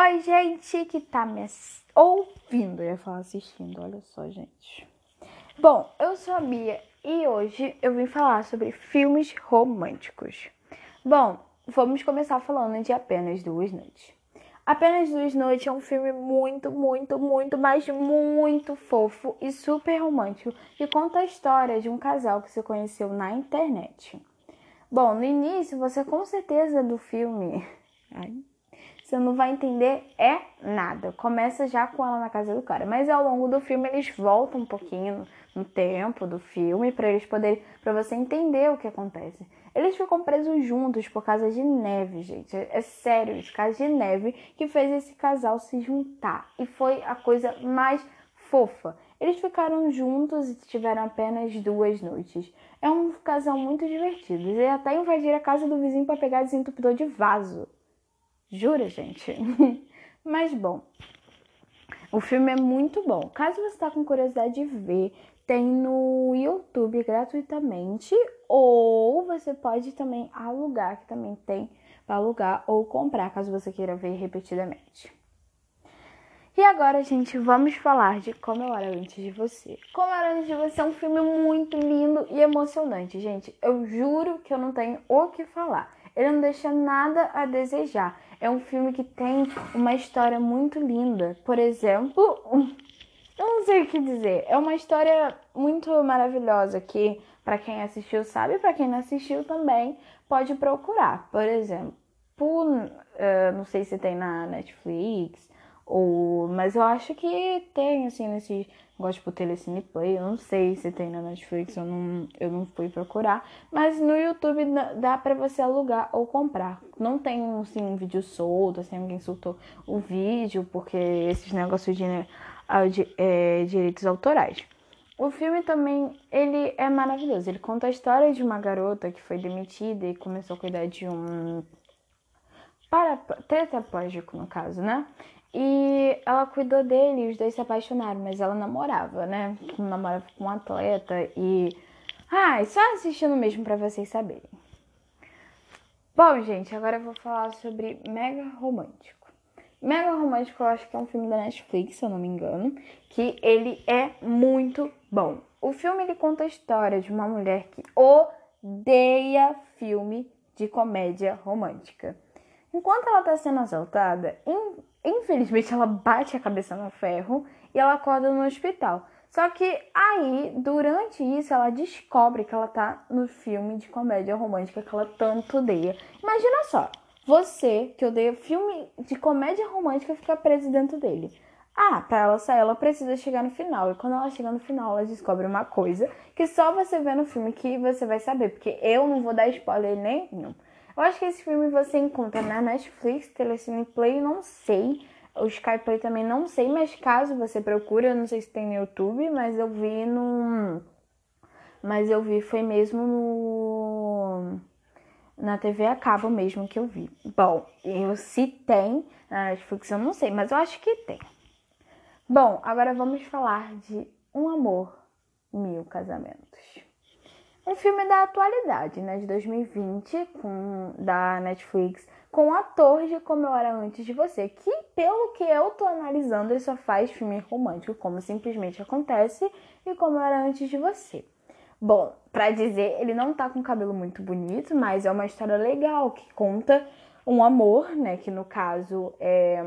Oi, gente que tá me ouvindo. Eu ia falar assistindo, olha só, gente. Bom, eu sou a Bia e hoje eu vim falar sobre filmes românticos. Bom, vamos começar falando de Apenas Duas Noites. Apenas Duas Noites é um filme muito, muito, muito, mas muito fofo e super romântico que conta a história de um casal que se conheceu na internet. Bom, no início você com certeza do filme. Ai, você não vai entender é nada. Começa já com ela na casa do cara, mas ao longo do filme eles voltam um pouquinho no tempo do filme para eles poderem para você entender o que acontece. Eles ficam presos juntos por causa de neve, gente. É, é sério, por causa de neve que fez esse casal se juntar e foi a coisa mais fofa. Eles ficaram juntos e tiveram apenas duas noites. É um casal muito divertido. Eles até invadiram a casa do vizinho para pegar desentupidor de vaso. Jura, gente? Mas bom, o filme é muito bom. Caso você está com curiosidade de ver, tem no YouTube gratuitamente ou você pode também alugar, que também tem para alugar ou comprar, caso você queira ver repetidamente. E agora, gente, vamos falar de Como Eu Era Antes de Você. Como Eu Era Antes de Você é um filme muito lindo e emocionante, gente. Eu juro que eu não tenho o que falar. Ele não deixa nada a desejar. É um filme que tem uma história muito linda. Por exemplo, eu não sei o que dizer. É uma história muito maravilhosa que, para quem assistiu, sabe, para quem não assistiu também, pode procurar. Por exemplo, uh, não sei se tem na Netflix, ou, mas eu acho que tem, assim, nesse Gosto por Telecine Play, eu não sei se tem na Netflix, eu não, eu não fui procurar. Mas no YouTube dá pra você alugar ou comprar. Não tem, assim, um vídeo solto, assim, alguém soltou o vídeo, porque esses negócios de, né, de é, direitos autorais. O filme também, ele é maravilhoso. Ele conta a história de uma garota que foi demitida e começou a cuidar de um... Para, tetraplégico, no caso, né? E ela cuidou dele os dois se apaixonaram, mas ela namorava, né? Namorava com um atleta e. Ah, só assistindo mesmo para vocês saberem. Bom, gente, agora eu vou falar sobre Mega Romântico. Mega Romântico eu acho que é um filme da Netflix, se eu não me engano, que ele é muito bom. O filme ele conta a história de uma mulher que odeia filme de comédia romântica. Enquanto ela está sendo assaltada, infelizmente ela bate a cabeça no ferro e ela acorda no hospital. Só que aí, durante isso, ela descobre que ela tá no filme de comédia romântica que ela tanto odeia. Imagina só, você que odeia filme de comédia romântica ficar preso dentro dele. Ah, pra ela sair, ela precisa chegar no final. E quando ela chega no final, ela descobre uma coisa que só você vê no filme que você vai saber. Porque eu não vou dar spoiler nenhum. Eu acho que esse filme você encontra na Netflix, Telecine Play, não sei. O Sky Play também não sei, mas caso você procure, eu não sei se tem no YouTube, mas eu vi no. Mas eu vi, foi mesmo no. Na TV a cabo mesmo que eu vi. Bom, eu se tem na Netflix, eu não sei, mas eu acho que tem. Bom, agora vamos falar de Um Amor, Mil Casamentos um filme da atualidade, né, de 2020, com, da Netflix, com o ator de Como Eu Era Antes de Você, que, pelo que eu tô analisando, ele só faz filme romântico, como simplesmente acontece, e Como Eu Era Antes de Você. Bom, para dizer, ele não tá com cabelo muito bonito, mas é uma história legal que conta um amor, né, que no caso é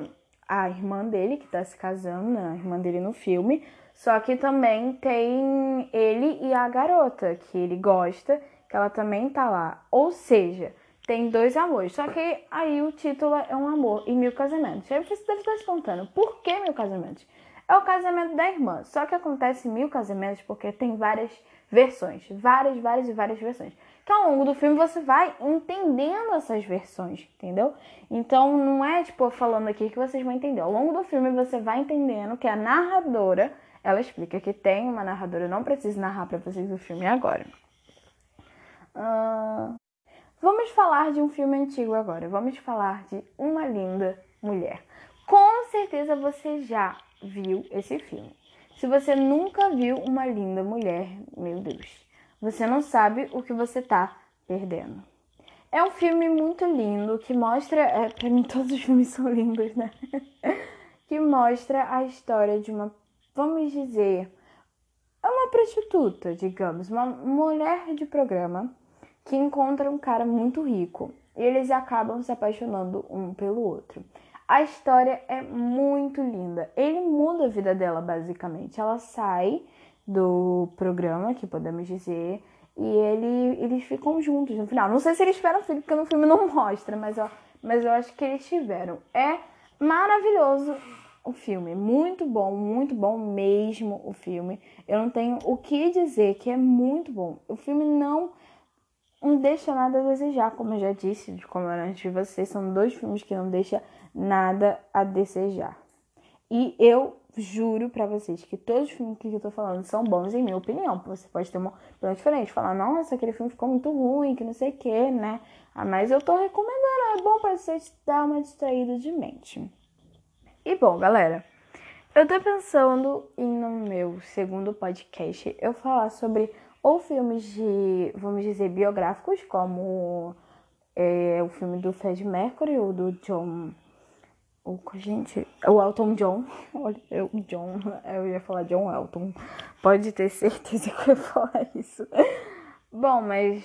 a irmã dele que tá se casando, né, a irmã dele no filme, só que também tem ele e a garota, que ele gosta, que ela também tá lá. Ou seja, tem dois amores. Só que aí o título é um amor e mil casamentos. Aí você deve estar se perguntando, por que mil casamentos? É o casamento da irmã. Só que acontece mil casamentos porque tem várias versões. Várias, várias e várias versões. Que ao longo do filme você vai entendendo essas versões, entendeu? Então não é tipo falando aqui que vocês vão entender. Ao longo do filme você vai entendendo que a narradora ela explica que tem uma narradora, eu não preciso narrar para vocês o filme agora. Uh, vamos falar de um filme antigo agora. Vamos falar de Uma Linda Mulher. Com certeza você já viu esse filme. Se você nunca viu Uma Linda Mulher, meu Deus, você não sabe o que você está perdendo. É um filme muito lindo que mostra. É, pra mim, todos os filmes são lindos, né? que mostra a história de uma. Vamos dizer. É uma prostituta, digamos, uma mulher de programa que encontra um cara muito rico e eles acabam se apaixonando um pelo outro. A história é muito linda. Ele muda a vida dela, basicamente. Ela sai do programa, que podemos dizer, e ele, eles ficam juntos no final. Não sei se eles tiveram filho, porque no filme não mostra, mas, ó, mas eu acho que eles tiveram. É maravilhoso o filme. Muito bom, muito bom mesmo o filme. Eu não tenho o que dizer que é muito bom. O filme não não deixa nada a desejar, como eu já disse, como era antes de vocês, são dois filmes que não deixam nada a desejar. E eu juro para vocês que todos os filmes que eu tô falando são bons, em minha opinião. Você pode ter uma opinião diferente, falar, nossa, aquele filme ficou muito ruim, que não sei o que, né? Ah, mas eu tô recomendando, é bom pra vocês dar uma distraída de mente. E bom, galera, eu tô pensando em no meu segundo podcast eu falar sobre ou filmes de, vamos dizer, biográficos, como é, o filme do Fred Mercury ou do John o, gente, o Elton John, olha, eu, John, eu ia falar John Elton, pode ter certeza que eu ia falar isso. Bom, mas,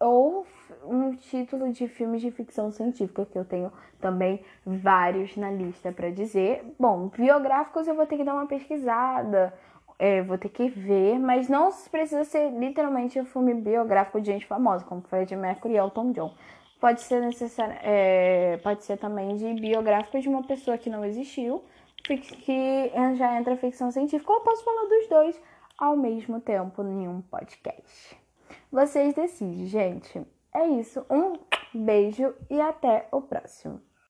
ou um título de filmes de ficção científica, que eu tenho também vários na lista para dizer. Bom, biográficos eu vou ter que dar uma pesquisada, é, vou ter que ver, mas não precisa ser literalmente um filme biográfico de gente famosa, como Fred Mercury e Elton John pode ser necessário, é, pode ser também de biográfico de uma pessoa que não existiu, que já entra ficção científica, ou posso falar dos dois ao mesmo tempo em um podcast. Vocês decidem, gente. É isso. Um beijo e até o próximo.